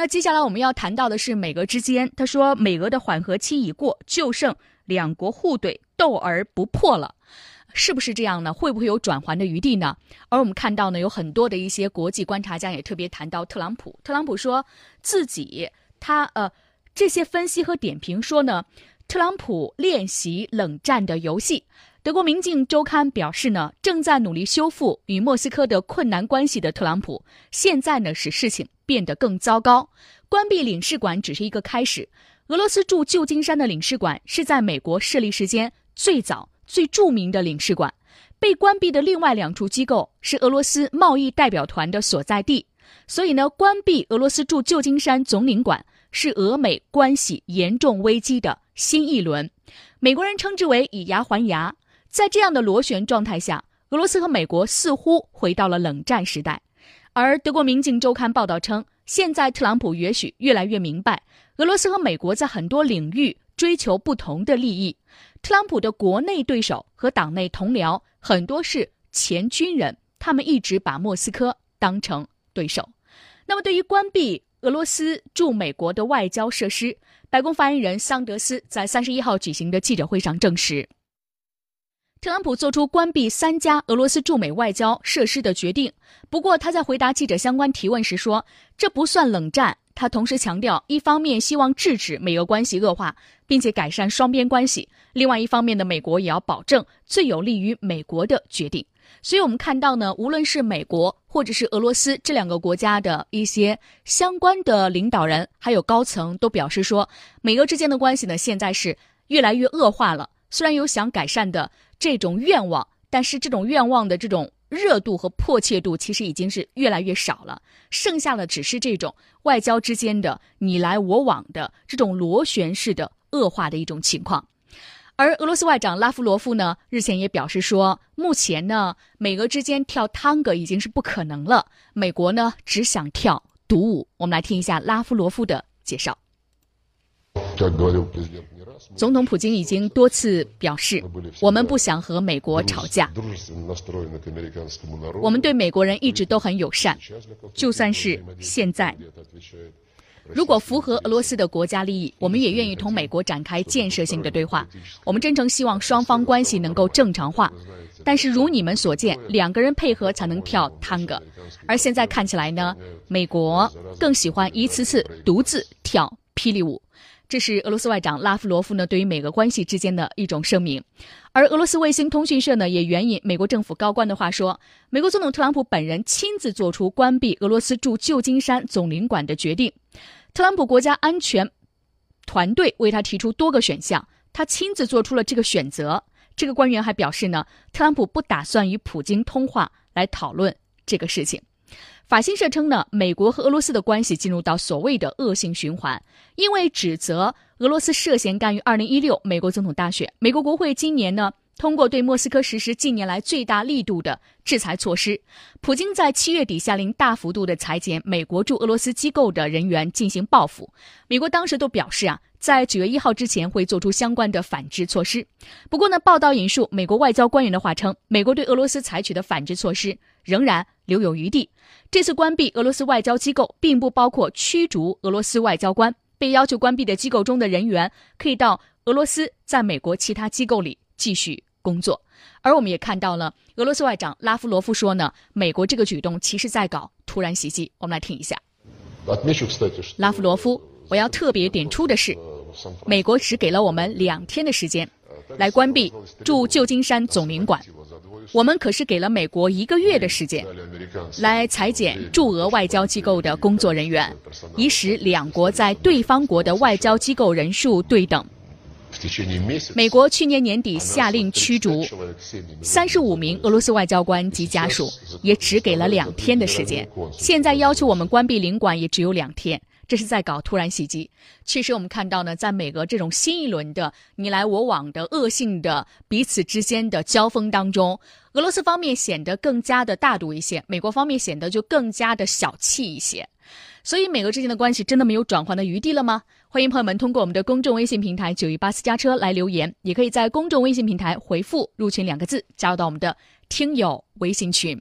那接下来我们要谈到的是美俄之间，他说美俄的缓和期已过，就剩两国互怼，斗而不破了。是不是这样呢？会不会有转圜的余地呢？而我们看到呢，有很多的一些国际观察家也特别谈到特朗普。特朗普说自己，他呃，这些分析和点评说呢，特朗普练习冷战的游戏。德国《明镜周刊》表示呢，正在努力修复与莫斯科的困难关系的特朗普，现在呢使事情变得更糟糕。关闭领事馆只是一个开始。俄罗斯驻旧金山的领事馆是在美国设立时间最早。最著名的领事馆被关闭的另外两处机构是俄罗斯贸易代表团的所在地，所以呢，关闭俄罗斯驻旧金山总领馆是俄美关系严重危机的新一轮。美国人称之为以牙还牙。在这样的螺旋状态下，俄罗斯和美国似乎回到了冷战时代。而德国《明镜周刊》报道称，现在特朗普也许越来越明白，俄罗斯和美国在很多领域追求不同的利益。特朗普的国内对手和党内同僚很多是前军人，他们一直把莫斯科当成对手。那么，对于关闭俄罗斯驻美国的外交设施，白宫发言人桑德斯在三十一号举行的记者会上证实，特朗普做出关闭三家俄罗斯驻美外交设施的决定。不过，他在回答记者相关提问时说，这不算冷战。他同时强调，一方面希望制止美俄关系恶化，并且改善双边关系；另外一方面呢，美国也要保证最有利于美国的决定。所以，我们看到呢，无论是美国或者是俄罗斯这两个国家的一些相关的领导人还有高层都表示说，美俄之间的关系呢，现在是越来越恶化了。虽然有想改善的这种愿望，但是这种愿望的这种。热度和迫切度其实已经是越来越少了，剩下的只是这种外交之间的你来我往的这种螺旋式的恶化的一种情况。而俄罗斯外长拉夫罗夫呢，日前也表示说，目前呢，美俄之间跳探戈已经是不可能了，美国呢只想跳独舞。我们来听一下拉夫罗夫的介绍。总统普京已经多次表示，我们不想和美国吵架。我们对美国人一直都很友善，就算是现在，如果符合俄罗斯的国家利益，我们也愿意同美国展开建设性的对话。我们真诚希望双方关系能够正常化。但是如你们所见，两个人配合才能跳探戈，而现在看起来呢，美国更喜欢一次次独自跳霹雳舞。这是俄罗斯外长拉夫罗夫呢对于美俄关系之间的一种声明，而俄罗斯卫星通讯社呢也援引美国政府高官的话说，美国总统特朗普本人亲自做出关闭俄罗斯驻旧金山总领馆的决定，特朗普国家安全团队为他提出多个选项，他亲自做出了这个选择。这个官员还表示呢，特朗普不打算与普京通话来讨论这个事情。法新社称呢，美国和俄罗斯的关系进入到所谓的恶性循环，因为指责俄罗斯涉嫌干预2016美国总统大选。美国国会今年呢通过对莫斯科实施近年来最大力度的制裁措施。普京在七月底下令大幅度的裁减美国驻俄罗斯机构的人员进行报复。美国当时都表示啊，在九月一号之前会做出相关的反制措施。不过呢，报道引述美国外交官员的话称，美国对俄罗斯采取的反制措施仍然留有余地。这次关闭俄罗斯外交机构，并不包括驱逐俄罗斯外交官。被要求关闭的机构中的人员，可以到俄罗斯在美国其他机构里继续工作。而我们也看到了，俄罗斯外长拉夫罗夫说呢，美国这个举动其实在搞突然袭击。我们来听一下。拉夫罗夫，我要特别点出的是，美国只给了我们两天的时间，来关闭驻旧金山总领馆。我们可是给了美国一个月的时间，来裁减驻俄外交机构的工作人员，以使两国在对方国的外交机构人数对等。美国去年年底下令驱逐三十五名俄罗斯外交官及家属，也只给了两天的时间。现在要求我们关闭领馆，也只有两天。这是在搞突然袭击。其实我们看到呢，在美俄这种新一轮的你来我往的恶性的彼此之间的交锋当中，俄罗斯方面显得更加的大度一些，美国方面显得就更加的小气一些。所以，美俄之间的关系真的没有转换的余地了吗？欢迎朋友们通过我们的公众微信平台“九一八私家车”来留言，也可以在公众微信平台回复“入群”两个字，加入到我们的听友微信群。